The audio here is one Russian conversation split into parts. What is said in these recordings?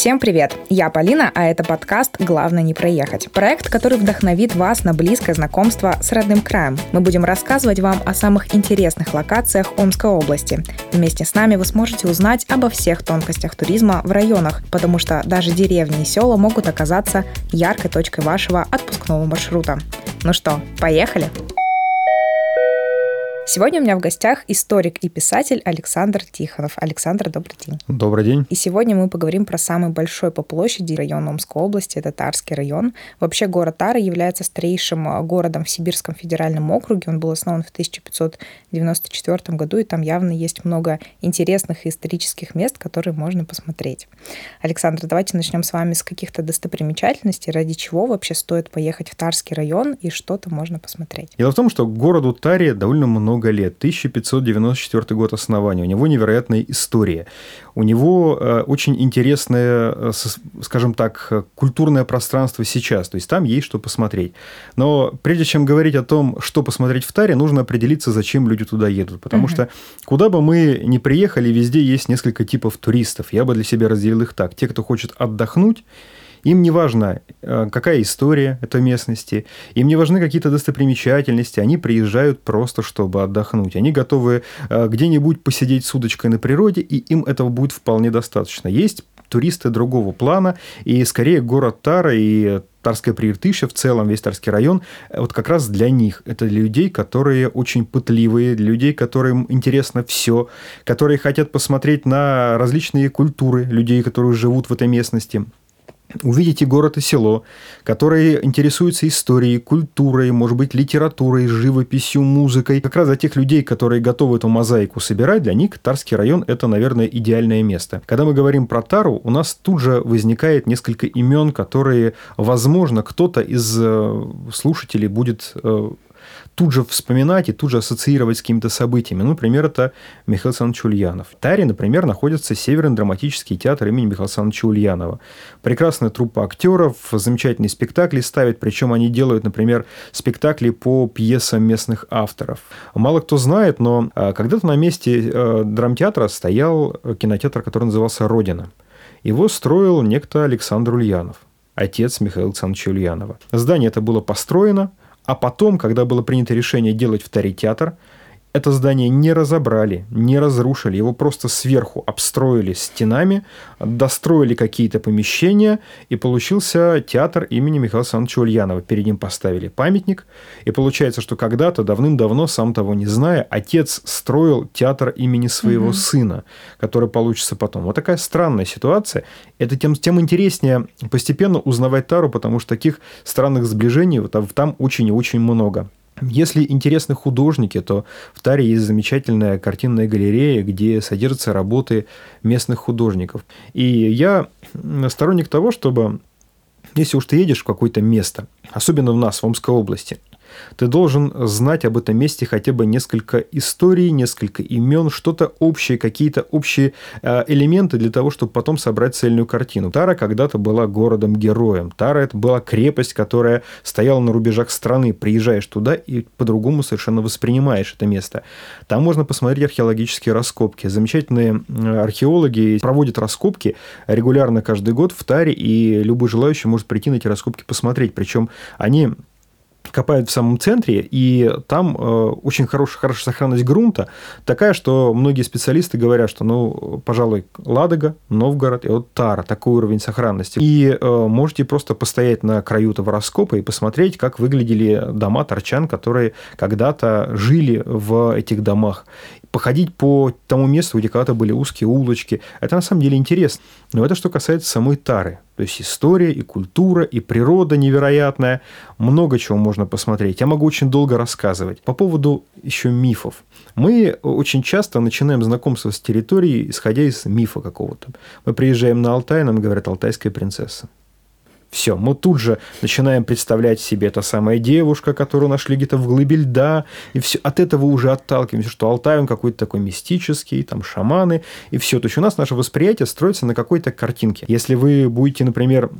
Всем привет! Я Полина, а это подкаст «Главное не проехать». Проект, который вдохновит вас на близкое знакомство с родным краем. Мы будем рассказывать вам о самых интересных локациях Омской области. Вместе с нами вы сможете узнать обо всех тонкостях туризма в районах, потому что даже деревни и села могут оказаться яркой точкой вашего отпускного маршрута. Ну что, поехали? Сегодня у меня в гостях историк и писатель Александр Тихонов. Александр, добрый день. Добрый день. И сегодня мы поговорим про самый большой по площади район Омской области, это Тарский район. Вообще город Тара является старейшим э, городом в Сибирском федеральном округе. Он был основан в 1594 году, и там явно есть много интересных исторических мест, которые можно посмотреть. Александр, давайте начнем с вами с каких-то достопримечательностей, ради чего вообще стоит поехать в Тарский район и что-то можно посмотреть. Дело в том, что городу Таре довольно много много лет. 1594 год основания. У него невероятная история. У него э, очень интересное, э, скажем так, культурное пространство сейчас. То есть там есть что посмотреть. Но прежде чем говорить о том, что посмотреть в Таре, нужно определиться, зачем люди туда едут. Потому угу. что куда бы мы ни приехали, везде есть несколько типов туристов. Я бы для себя разделил их так. Те, кто хочет отдохнуть, им не важно, э, какая история этой местности, им не важны какие-то достопримечательности, они приезжают просто, чтобы отдохнуть. Они готовы э, где-нибудь посидеть с удочкой на природе, и им этого будет вполне достаточно. Есть туристы другого плана, и скорее город Тара и Тарская Прииртыша, в целом весь Тарский район, э, вот как раз для них. Это для людей, которые очень пытливые, для людей, которым интересно все, которые хотят посмотреть на различные культуры людей, которые живут в этой местности увидите город и село, которые интересуются историей, культурой, может быть, литературой, живописью, музыкой. Как раз для тех людей, которые готовы эту мозаику собирать, для них Тарский район – это, наверное, идеальное место. Когда мы говорим про Тару, у нас тут же возникает несколько имен, которые, возможно, кто-то из э, слушателей будет э, тут же вспоминать и тут же ассоциировать с какими-то событиями. Ну, например, это Михаил Александрович Ульянов. В Таре, например, находится Северный драматический театр имени Михаила Александровича Ульянова. Прекрасная труппа актеров, замечательные спектакли ставят, причем они делают, например, спектакли по пьесам местных авторов. Мало кто знает, но а, когда-то на месте э, драмтеатра стоял кинотеатр, который назывался «Родина». Его строил некто Александр Ульянов отец Михаила Александровича Ульянова. Здание это было построено а потом, когда было принято решение делать в Таре театр, это здание не разобрали, не разрушили, его просто сверху обстроили стенами, достроили какие-то помещения, и получился театр имени Михаила Александровича Ульянова. Перед ним поставили памятник, и получается, что когда-то, давным-давно, сам того не зная, отец строил театр имени своего угу. сына, который получится потом. Вот такая странная ситуация. Это тем, тем интереснее постепенно узнавать Тару, потому что таких странных сближений там очень и очень много. Если интересны художники, то в Таре есть замечательная картинная галерея, где содержатся работы местных художников. И я сторонник того, чтобы если уж ты едешь в какое-то место, особенно у нас в Омской области – ты должен знать об этом месте хотя бы несколько историй, несколько имен, что-то общее, какие-то общие э, элементы для того, чтобы потом собрать цельную картину. Тара когда-то была городом-героем. Тара – это была крепость, которая стояла на рубежах страны. Приезжаешь туда и по-другому совершенно воспринимаешь это место. Там можно посмотреть археологические раскопки. Замечательные археологи проводят раскопки регулярно каждый год в Таре, и любой желающий может прийти на эти раскопки посмотреть. Причем они копают в самом центре, и там э, очень хорошая, хорошая сохранность грунта, такая, что многие специалисты говорят, что, ну, пожалуй, Ладога, Новгород и вот Тара, такой уровень сохранности. И э, можете просто постоять на краю этого раскопа и посмотреть, как выглядели дома торчан, которые когда-то жили в этих домах походить по тому месту, где когда-то были узкие улочки. Это на самом деле интересно. Но это что касается самой Тары. То есть история и культура, и природа невероятная. Много чего можно посмотреть. Я могу очень долго рассказывать. По поводу еще мифов. Мы очень часто начинаем знакомство с территорией, исходя из мифа какого-то. Мы приезжаем на Алтай, нам говорят «Алтайская принцесса». Все, мы тут же начинаем представлять себе та самая девушка, которую нашли где-то в глыбе льда, и все от этого уже отталкиваемся, что Алтай он какой-то такой мистический, там шаманы, и все. То есть у нас наше восприятие строится на какой-то картинке. Если вы будете, например,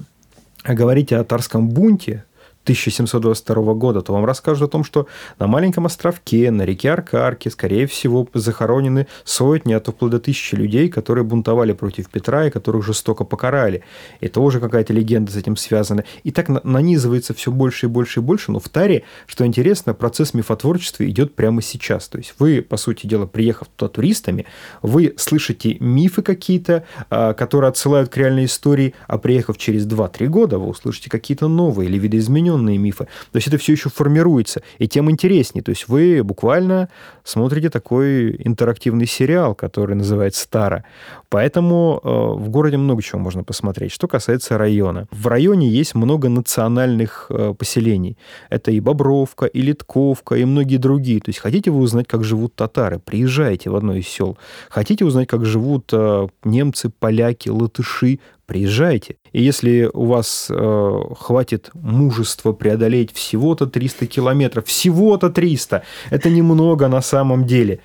говорить о Тарском бунте, 1722 года, то вам расскажут о том, что на маленьком островке, на реке Аркарке, скорее всего, захоронены сотни, а то вплоть до тысячи людей, которые бунтовали против Петра и которых жестоко покарали. И тоже какая-то легенда с этим связана. И так нанизывается все больше и больше и больше. Но в Таре, что интересно, процесс мифотворчества идет прямо сейчас. То есть вы, по сути дела, приехав туда туристами, вы слышите мифы какие-то, а, которые отсылают к реальной истории, а приехав через 2-3 года, вы услышите какие-то новые или видоизмененные определенные мифы. То есть это все еще формируется, и тем интереснее. То есть вы буквально смотрите такой интерактивный сериал, который называется «Тара». Поэтому э, в городе много чего можно посмотреть. Что касается района. В районе есть много национальных э, поселений. Это и Бобровка, и Литковка, и многие другие. То есть хотите вы узнать, как живут татары, приезжайте в одно из сел. Хотите узнать, как живут э, немцы, поляки, латыши, приезжайте. И если у вас э, хватит мужества преодолеть всего-то 300 километров, всего-то 300, это немного на самом деле,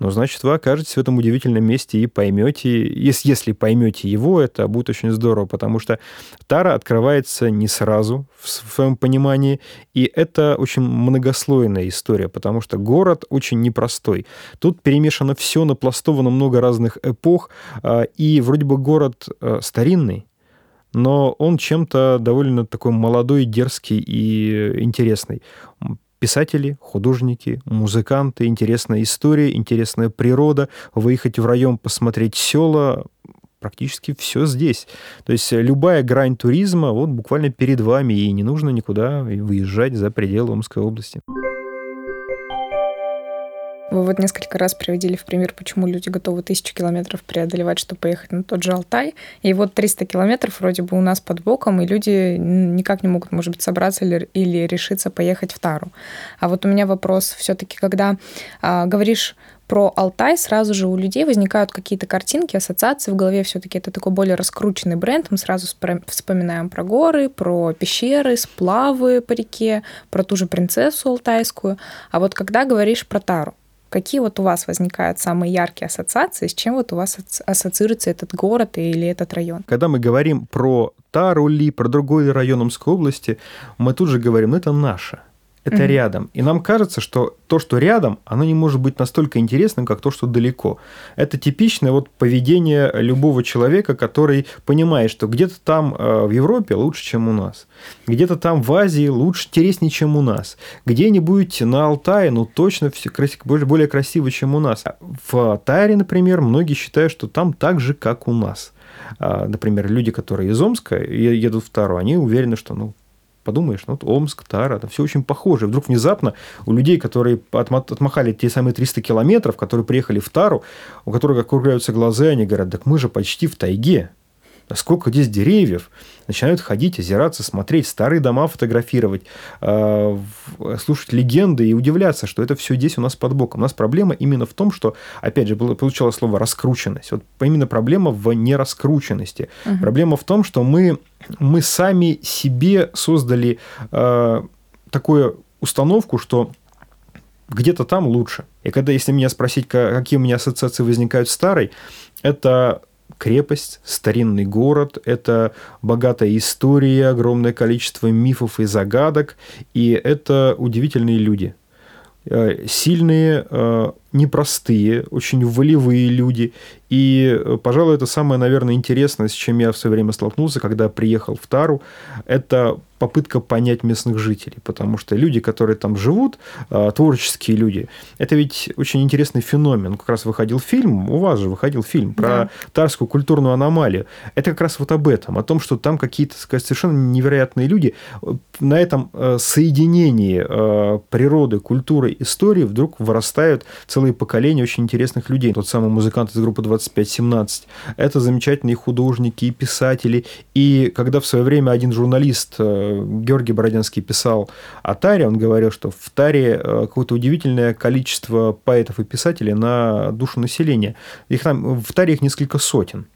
но значит, вы окажетесь в этом удивительном месте и поймете, если, поймете его, это будет очень здорово, потому что Тара открывается не сразу в своем понимании, и это очень многослойная история, потому что город очень непростой. Тут перемешано все, напластовано много разных эпох, а, и вроде бы город э, старинный, но он чем-то довольно такой молодой, дерзкий и интересный писатели, художники, музыканты, интересная история, интересная природа, выехать в район, посмотреть села, практически все здесь. То есть любая грань туризма вот буквально перед вами, и не нужно никуда выезжать за пределы Омской области. Вы вот несколько раз приводили в пример, почему люди готовы тысячу километров преодолевать, чтобы поехать на тот же Алтай. И вот 300 километров вроде бы у нас под боком, и люди никак не могут, может быть, собраться или, или решиться поехать в Тару. А вот у меня вопрос все-таки, когда а, говоришь про Алтай, сразу же у людей возникают какие-то картинки, ассоциации в голове. Все-таки это такой более раскрученный бренд. Мы сразу вспоминаем про горы, про пещеры, сплавы по реке, про ту же принцессу алтайскую. А вот когда говоришь про Тару, Какие вот у вас возникают самые яркие ассоциации, с чем вот у вас ассоциируется этот город или этот район? Когда мы говорим про Тарули, про другой район Омской области, мы тут же говорим, ну это наше это угу. рядом. И нам кажется, что то, что рядом, оно не может быть настолько интересным, как то, что далеко. Это типичное вот поведение любого человека, который понимает, что где-то там э, в Европе лучше, чем у нас. Где-то там в Азии лучше, интереснее, чем у нас. Где-нибудь на Алтае, ну, точно все более, более красиво, чем у нас. В Тайре, например, многие считают, что там так же, как у нас. А, например, люди, которые из Омска едут в Тару, они уверены, что ну, подумаешь, ну, вот Омск, Тара, это все очень похоже. Вдруг внезапно у людей, которые отмахали те самые 300 километров, которые приехали в Тару, у которых округляются глаза, они говорят, так мы же почти в тайге. Сколько здесь деревьев, начинают ходить, озираться, смотреть, старые дома фотографировать, а, слушать легенды и удивляться, что это все здесь у нас под боком. У нас проблема именно в том, что, опять же, было, слово раскрученность. Вот именно проблема в нераскрученности. Угу. Проблема в том, что мы, мы сами себе создали э, такую установку, что где-то там лучше. И когда, если меня спросить, какие у меня ассоциации возникают с старой, это крепость, старинный город, это богатая история, огромное количество мифов и загадок, и это удивительные люди. Э, сильные, э, непростые, очень волевые люди. И, э, пожалуй, это самое, наверное, интересное, с чем я в свое время столкнулся, когда приехал в Тару, это попытка понять местных жителей, потому что люди, которые там живут, а, творческие люди, это ведь очень интересный феномен. Как раз выходил фильм, у вас же выходил фильм про да. тарскую культурную аномалию. Это как раз вот об этом, о том, что там какие-то сказать, совершенно невероятные люди на этом э, соединении э, природы, культуры, истории вдруг вырастают целые поколения очень интересных людей. Тот самый музыкант из группы 2517, это замечательные художники и писатели. И когда в свое время один журналист э, Георгий Бородянский писал о Таре, он говорил, что в Таре э, какое-то удивительное количество поэтов и писателей на душу населения. Их там, в Таре их несколько сотен.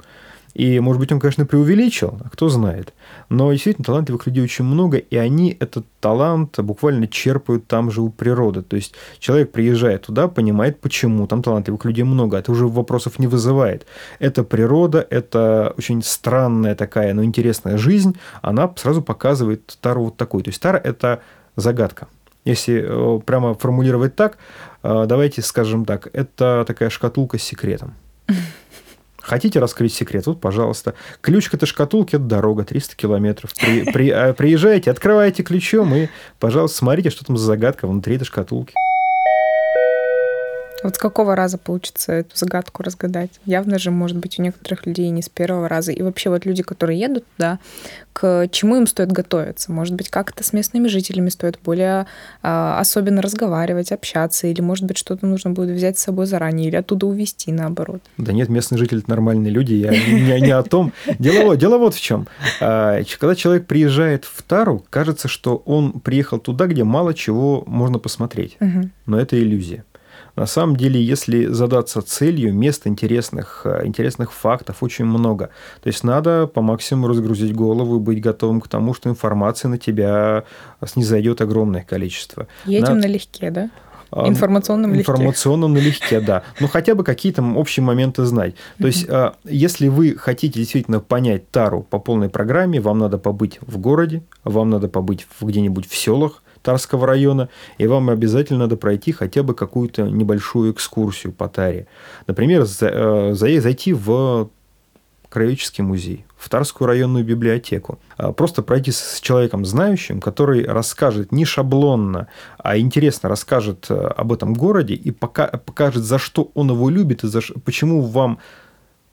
И, может быть, он, конечно, преувеличил, а кто знает. Но действительно талантливых людей очень много, и они этот талант буквально черпают там же у природы. То есть человек приезжает туда, понимает, почему там талантливых людей много. Это уже вопросов не вызывает. Это природа, это очень странная такая, но интересная жизнь. Она сразу показывает Тару вот такой. То есть Тара – это загадка. Если э, прямо формулировать так, э, давайте скажем так, это такая шкатулка с секретом. Хотите раскрыть секрет? Вот, пожалуйста. Ключ к этой шкатулке – это дорога, 300 километров. При, при, э, приезжаете, открываете ключом и, пожалуйста, смотрите, что там за загадка внутри этой шкатулки. Вот с какого раза получится эту загадку разгадать? Явно же, может быть, у некоторых людей не с первого раза. И вообще вот люди, которые едут туда, к чему им стоит готовиться? Может быть, как-то с местными жителями стоит более а, особенно разговаривать, общаться, или, может быть, что-то нужно будет взять с собой заранее, или оттуда увезти, наоборот. Да нет, местные жители – это нормальные люди, я не, не о том. Дело, дело вот в чем. А, когда человек приезжает в Тару, кажется, что он приехал туда, где мало чего можно посмотреть. Но это иллюзия. На самом деле, если задаться целью, мест интересных, э, интересных фактов очень много. То есть надо по максимуму разгрузить голову и быть готовым к тому, что информации на тебя снизойдет огромное количество. Едем надо... налегке, да? Информационном легке. Информационном налегке, да. Но хотя бы какие-то общие моменты знать. То есть, а, если вы хотите действительно понять Тару по полной программе, вам надо побыть в городе, вам надо побыть где-нибудь в селах, Тарского района, и вам обязательно надо пройти хотя бы какую-то небольшую экскурсию по Таре. Например, э, зайти в краеведческий музей, в Тарскую районную библиотеку. А просто пройти с человеком знающим, который расскажет не шаблонно, а интересно расскажет э, об этом городе и покажет, за что он его любит и за, почему вам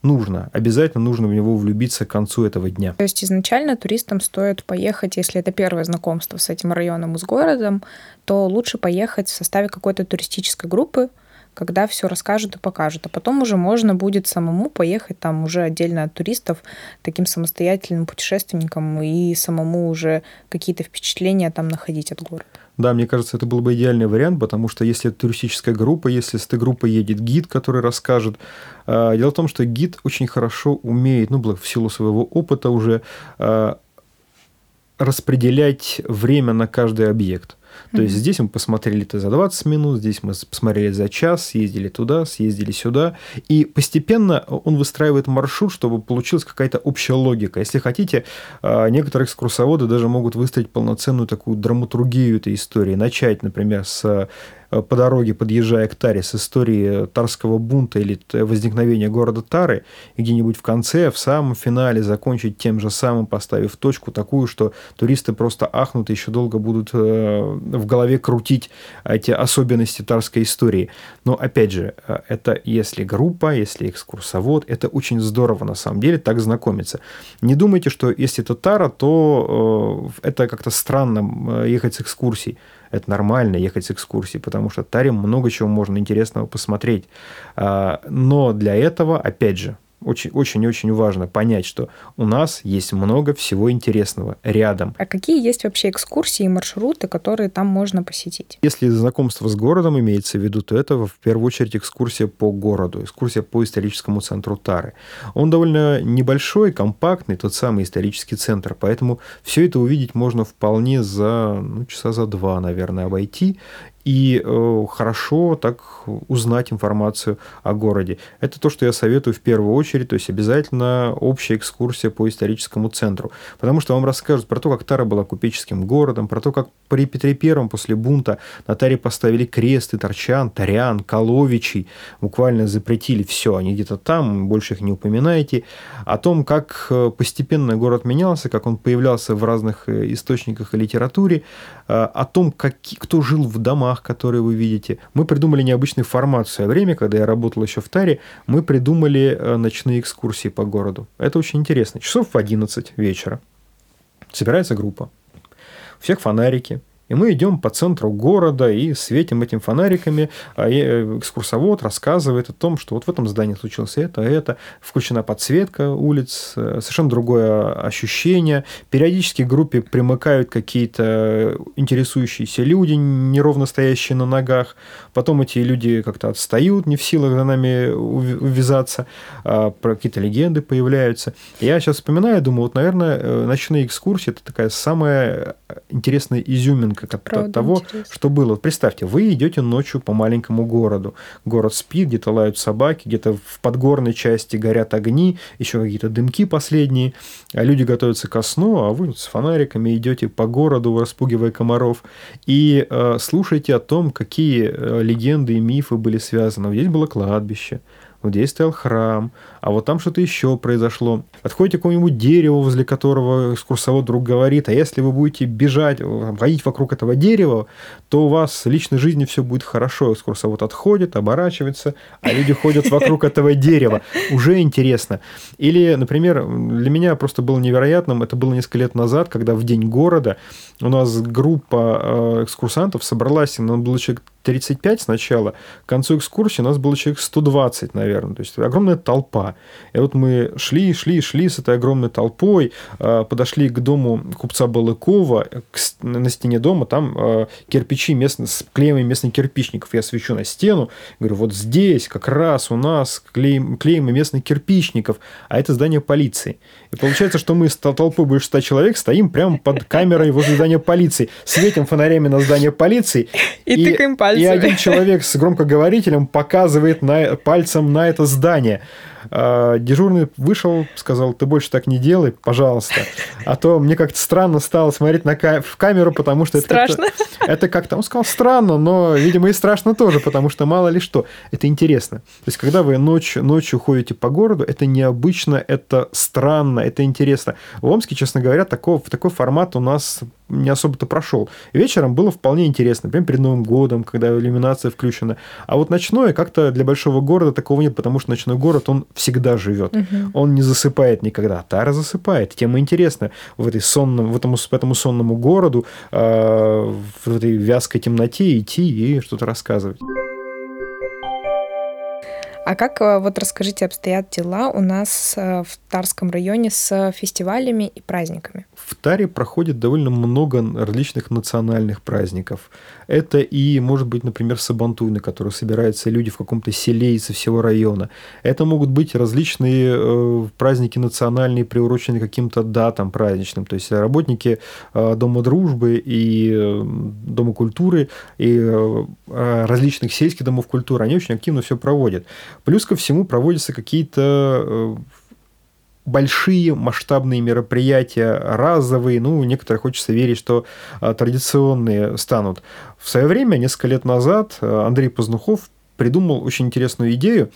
нужно, обязательно нужно в него влюбиться к концу этого дня. То есть изначально туристам стоит поехать, если это первое знакомство с этим районом и с городом, то лучше поехать в составе какой-то туристической группы, когда все расскажут и покажут. А потом уже можно будет самому поехать там уже отдельно от туристов, таким самостоятельным путешественником и самому уже какие-то впечатления там находить от города. Да, мне кажется, это был бы идеальный вариант, потому что если это туристическая группа, если с этой группой едет гид, который расскажет. А, дело в том, что гид очень хорошо умеет, ну, в силу своего опыта уже а, распределять время на каждый объект. То mm-hmm. есть здесь мы посмотрели это за 20 минут, здесь мы посмотрели за час, съездили туда, съездили сюда. И постепенно он выстраивает маршрут, чтобы получилась какая-то общая логика. Если хотите, а, некоторые экскурсоводы даже могут выстроить полноценную такую драматургию этой истории. Начать, например, с по дороге, подъезжая к Таре, с истории Тарского бунта или возникновения города Тары, где-нибудь в конце, в самом финале закончить тем же самым, поставив точку такую, что туристы просто ахнут и еще долго будут э, в голове крутить эти особенности тарской истории. Но, опять же, э, это если группа, если экскурсовод, это очень здорово на самом деле так знакомиться. Не думайте, что если это Тара, то это как-то странно ехать с экскурсией это нормально ехать с экскурсией, потому что Тарим много чего можно интересного посмотреть. А, но для этого, опять же, очень-очень важно понять, что у нас есть много всего интересного рядом. А какие есть вообще экскурсии и маршруты, которые там можно посетить? Если знакомство с городом имеется в виду, то это в первую очередь экскурсия по городу, экскурсия по историческому центру Тары. Он довольно небольшой, компактный, тот самый исторический центр, поэтому все это увидеть можно вполне за ну, часа за два, наверное, обойти и э, хорошо так узнать информацию о городе. Это то, что я советую в первую очередь, то есть обязательно общая экскурсия по историческому центру, потому что вам расскажут про то, как Тара была купеческим городом, про то, как при Петре Первом после бунта на Таре поставили кресты, торчан, тарян, коловичей, буквально запретили все, они где-то там, больше их не упоминаете, о том, как э, постепенно город менялся, как он появлялся в разных э, источниках и литературе, о том, как, кто жил в домах, домах, которые вы видите. Мы придумали необычный формат в свое время, когда я работал еще в Таре, мы придумали э, ночные экскурсии по городу. Это очень интересно. Часов в 11 вечера собирается группа. У всех фонарики, И мы идем по центру города и светим этим фонариками, а экскурсовод рассказывает о том, что вот в этом здании случилось это, это, включена подсветка улиц, совершенно другое ощущение. Периодически к группе примыкают какие-то интересующиеся люди, неровно стоящие на ногах. Потом эти люди как-то отстают, не в силах за нами увязаться. А, какие-то легенды появляются. Я сейчас вспоминаю, думаю, вот, наверное, э, ночные экскурсии – это такая самая интересная изюминка Правда, того, интересно. что было. Вот представьте, вы идете ночью по маленькому городу. Город спит, где-то лают собаки, где-то в подгорной части горят огни, еще какие-то дымки последние, а люди готовятся ко сну, а вы с фонариками идете по городу, распугивая комаров, и э, слушаете о том, какие э, легенды и мифы были связаны. Здесь было кладбище, вот здесь стоял храм, а вот там что-то еще произошло. Подходите к какому-нибудь дереву, возле которого экскурсовод вдруг говорит, а если вы будете бежать, ходить вокруг этого дерева, то у вас в личной жизни все будет хорошо. Экскурсовод отходит, оборачивается, а люди ходят вокруг этого дерева. Уже интересно. Или, например, для меня просто было невероятным, это было несколько лет назад, когда в день города у нас группа э, экскурсантов собралась, у нас было человек 35 сначала, к концу экскурсии у нас было человек 120, наверное. То есть огромная толпа. И вот мы шли, шли, шли с этой огромной толпой, э, подошли к дому купца Балыкова, на стене дома там э, кирпичи местные, с клеями местных кирпичников. Я свечу на стену, говорю, вот здесь как раз у нас клеим, клеемы местных кирпичников, а это здание полиции. И получается, что мы с толпой больше 100 человек стоим прямо под камерой возле здания полиции, светим фонарями на здание полиции. И, и тыкаем пальцами. И один человек с громкоговорителем показывает на, пальцем на это здание. А, дежурный вышел, сказал, ты больше так не делай, пожалуйста. А то мне как-то странно стало смотреть на ка- в камеру, потому что это страшно. Как-то, это как-то, он сказал, странно, но, видимо, и страшно тоже, потому что мало ли что. Это интересно. То есть, когда вы ночь, ночью ходите по городу, это необычно, это странно, это интересно. В Омске, честно говоря, такого, такой формат у нас не особо-то прошел. Вечером было вполне интересно, прям перед Новым годом, когда иллюминация включена. А вот ночное как-то для большого города такого нет, потому что ночной город, он всегда живет. Угу. Он не засыпает никогда. А Тара засыпает. Тема интересна. В, этой сонном, в этому, в этому сонному городу, э, в этой вязкой темноте идти и что-то рассказывать. А как, э, вот расскажите, обстоят дела у нас э, в Тарском районе с фестивалями и праздниками? В Таре проходит довольно много различных национальных праздников. Это и, может быть, например, Сабантуй, на который собираются люди в каком-то селе из всего района. Это могут быть различные э, праздники национальные, приуроченные каким-то датам праздничным. То есть работники Дома дружбы и Дома культуры, и э, различных сельских домов культуры, они очень активно все проводят. Плюс ко всему проводятся какие-то э, большие масштабные мероприятия, разовые, ну, некоторые хочется верить, что а, традиционные станут. В свое время, несколько лет назад, а, Андрей Познухов придумал очень интересную идею.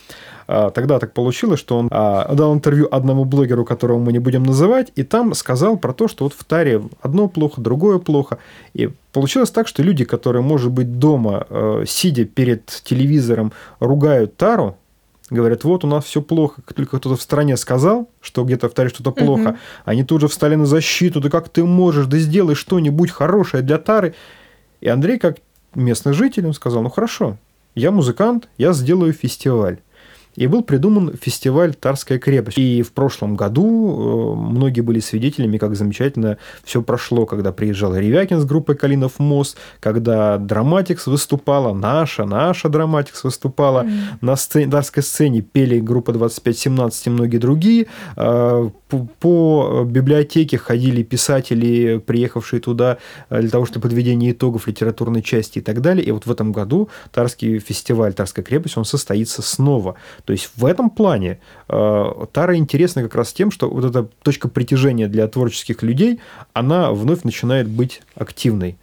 А, тогда так получилось, что он дал интервью одному блогеру, которого мы не будем называть, и там сказал про то, что вот в Таре одно плохо, другое плохо. И получилось так, что люди, которые, может быть, дома, сидя перед телевизором, ругают Тару, говорят, вот у нас все плохо. Как только кто-то в стране сказал, что где-то в Таре что-то плохо, угу. они тут же встали на защиту, да как ты можешь, да сделай что-нибудь хорошее для Тары. И Андрей, как местный житель, он сказал, ну хорошо, я музыкант, я сделаю фестиваль. И был придуман фестиваль «Тарская крепость». И в прошлом году э, многие были свидетелями, как замечательно все прошло, когда приезжал Ревякин с группой «Калинов мост», когда Драматикс выступала, наша, наша Драматикс выступала, mm. на сцене, Тарской сцене пели группа 2517 и многие другие. Э, по, по библиотеке ходили писатели, приехавшие туда э, для того, чтобы подведение итогов литературной части и так далее. И вот в этом году Тарский фестиваль «Тарская крепость», он состоится снова. То есть в этом плане э, Тара интересна как раз тем, что вот эта точка притяжения для творческих людей, она вновь начинает быть активной.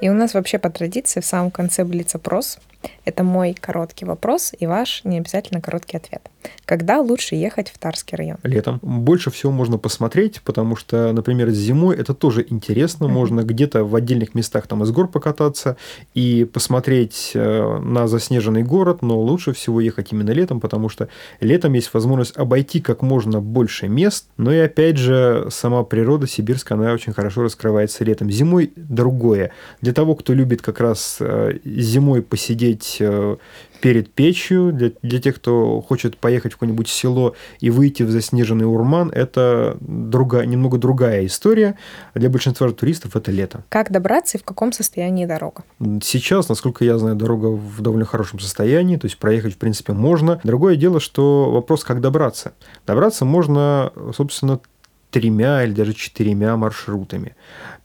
И у нас вообще по традиции в самом конце блиц-опрос. Это мой короткий вопрос и ваш не обязательно короткий ответ. Когда лучше ехать в Тарский район? Летом. Больше всего можно посмотреть, потому что, например, зимой это тоже интересно. Mm-hmm. Можно где-то в отдельных местах там из гор покататься и посмотреть э, на заснеженный город, но лучше всего ехать именно летом, потому что летом есть возможность обойти как можно больше мест, но и опять же сама природа сибирская, она очень хорошо раскрывается летом. Зимой другое. Для того, кто любит как раз э, зимой посидеть э, перед печью. Для, для тех, кто хочет поехать в какое-нибудь село и выйти в заснеженный урман, это другая, немного другая история. Для большинства туристов это лето. Как добраться и в каком состоянии дорога? Сейчас, насколько я знаю, дорога в довольно хорошем состоянии, то есть проехать, в принципе, можно. Другое дело, что вопрос, как добраться. Добраться можно, собственно, тремя или даже четырьмя маршрутами.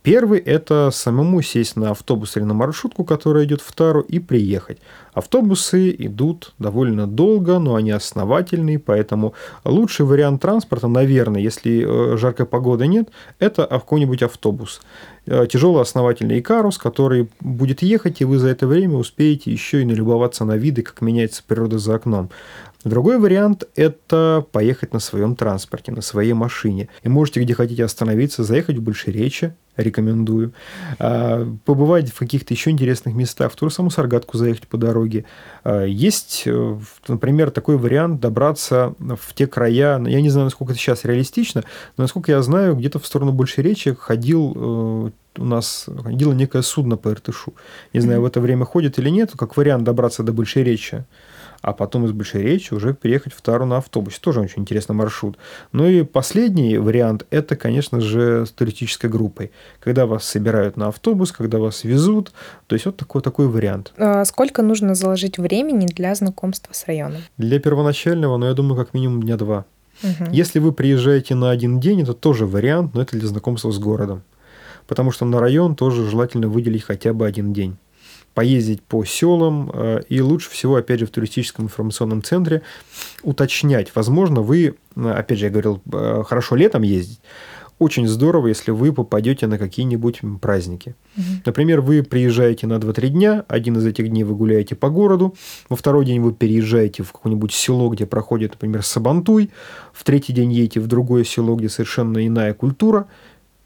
Первый – это самому сесть на автобус или на маршрутку, которая идет в Тару, и приехать. Автобусы идут довольно долго, но они основательные, поэтому лучший вариант транспорта, наверное, если э, жаркой погоды нет, это какой-нибудь автобус. Э, Тяжелый основательный Икарус, который будет ехать, и вы за это время успеете еще и налюбоваться на виды, как меняется природа за окном. Другой вариант – это поехать на своем транспорте, на своей машине. И можете где хотите остановиться, заехать в Большеречье, рекомендую. А, побывать в каких-то еще интересных местах, в ту же самую Саргатку заехать по дороге. А, есть, э, например, такой вариант добраться в те края, я не знаю, насколько это сейчас реалистично, но насколько я знаю, где-то в сторону Большеречья ходил э, у нас ходило некое судно по Иртышу. Не знаю, в это время ходит или нет, как вариант добраться до Большеречья а потом из Большой Речи уже переехать в Тару на автобусе. Тоже очень интересный маршрут. Ну и последний вариант – это, конечно же, с туристической группой. Когда вас собирают на автобус, когда вас везут. То есть вот такой, такой вариант. А сколько нужно заложить времени для знакомства с районом? Для первоначального, ну, я думаю, как минимум дня два. Угу. Если вы приезжаете на один день, это тоже вариант, но это для знакомства с городом. Потому что на район тоже желательно выделить хотя бы один день поездить по селам, э, и лучше всего, опять же, в туристическом информационном центре уточнять. Возможно, вы, э, опять же, я говорил, э, хорошо летом ездить, очень здорово, если вы попадете на какие-нибудь праздники. Угу. Например, вы приезжаете на 2-3 дня, один из этих дней вы гуляете по городу, во второй день вы переезжаете в какое-нибудь село, где проходит, например, Сабантуй, в третий день едете в другое село, где совершенно иная культура,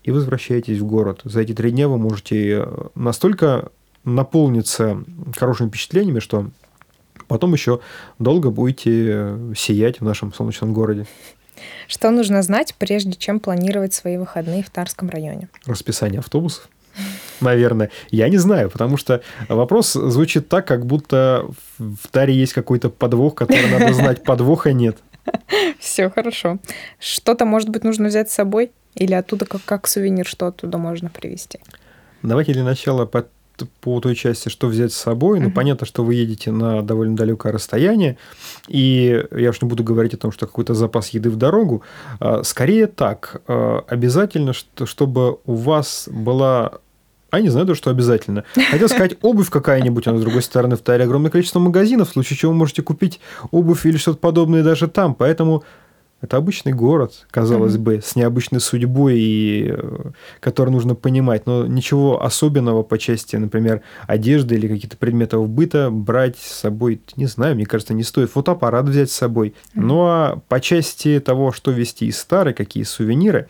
и возвращаетесь в город. За эти три дня вы можете настолько наполнится хорошими впечатлениями, что потом еще долго будете сиять в нашем солнечном городе. Что нужно знать, прежде чем планировать свои выходные в Тарском районе? Расписание автобусов. Наверное. Я не знаю, потому что вопрос звучит так, как будто в Таре есть какой-то подвох, который надо знать. Подвоха нет. Все хорошо. Что-то, может быть, нужно взять с собой? Или оттуда как, как сувенир, что оттуда можно привезти? Давайте для начала под по той части, что взять с собой. Ну, uh-huh. понятно, что вы едете на довольно далекое расстояние, и я уж не буду говорить о том, что какой-то запас еды в дорогу. А, скорее так, а, обязательно, чтобы у вас была а не знаю, то, что обязательно. Хотел сказать, обувь какая-нибудь, но с другой стороны в Таре огромное количество магазинов, в случае чего вы можете купить обувь или что-то подобное даже там. Поэтому это обычный город, казалось mm-hmm. бы, с необычной судьбой, и, э, который нужно понимать. Но ничего особенного по части, например, одежды или каких-то предметов быта брать с собой, не знаю, мне кажется, не стоит. Фотоаппарат взять с собой. Mm-hmm. Ну а по части того, что вести из Тары, какие сувениры,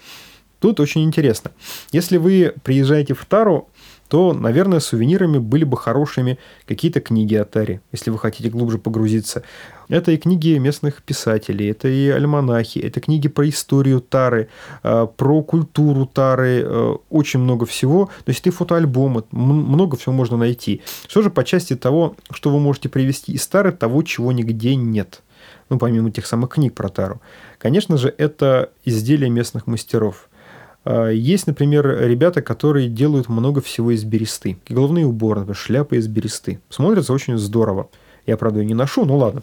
тут очень интересно. Если вы приезжаете в Тару, то, наверное, сувенирами были бы хорошими какие-то книги о Таре, если вы хотите глубже погрузиться. Это и книги местных писателей, это и альманахи, это книги про историю Тары, э, про культуру Тары, э, очень много всего. То есть, это фотоальбомы, много всего можно найти. Что же по части того, что вы можете привести из Тары, того, чего нигде нет? Ну, помимо тех самых книг про Тару. Конечно же, это изделия местных мастеров – а, есть, например, ребята, которые делают много всего из бересты. Головные уборы, например, шляпы из бересты. Смотрятся очень здорово. Я, правда, ее не ношу, ну ладно.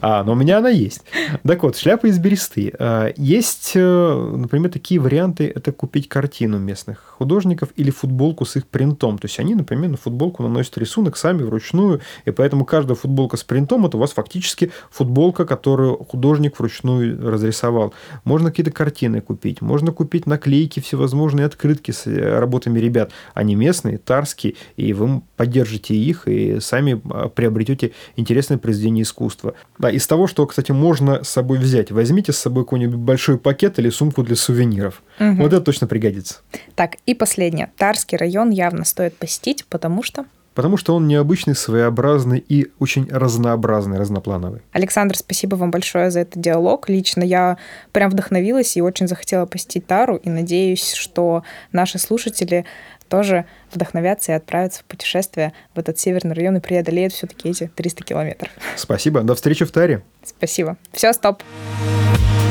А, но у меня она есть. Так вот, шляпа из бересты. А, есть, э, например, такие варианты. Это купить картину местных художников или футболку с их принтом. То есть они, например, на футболку наносят рисунок сами вручную, и поэтому каждая футболка с принтом – это у вас фактически футболка, которую художник вручную разрисовал. Можно какие-то картины купить, можно купить наклейки, всевозможные открытки с э, работами ребят. Они местные, тарские, и вы поддержите их и сами а, приобретете интересное произведение искусства. Да, из того, что, кстати, можно с собой взять, возьмите с собой какой-нибудь большой пакет или сумку для сувениров. Угу. Вот это точно пригодится. Так, и последнее. Тарский район явно стоит посетить, потому что потому что он необычный, своеобразный и очень разнообразный, разноплановый. Александр, спасибо вам большое за этот диалог. Лично я прям вдохновилась и очень захотела посетить Тару, и надеюсь, что наши слушатели тоже вдохновятся и отправятся в путешествие в этот северный район и преодолеют все-таки эти 300 километров. Спасибо. До встречи в Таре. Спасибо. Все, стоп. Стоп.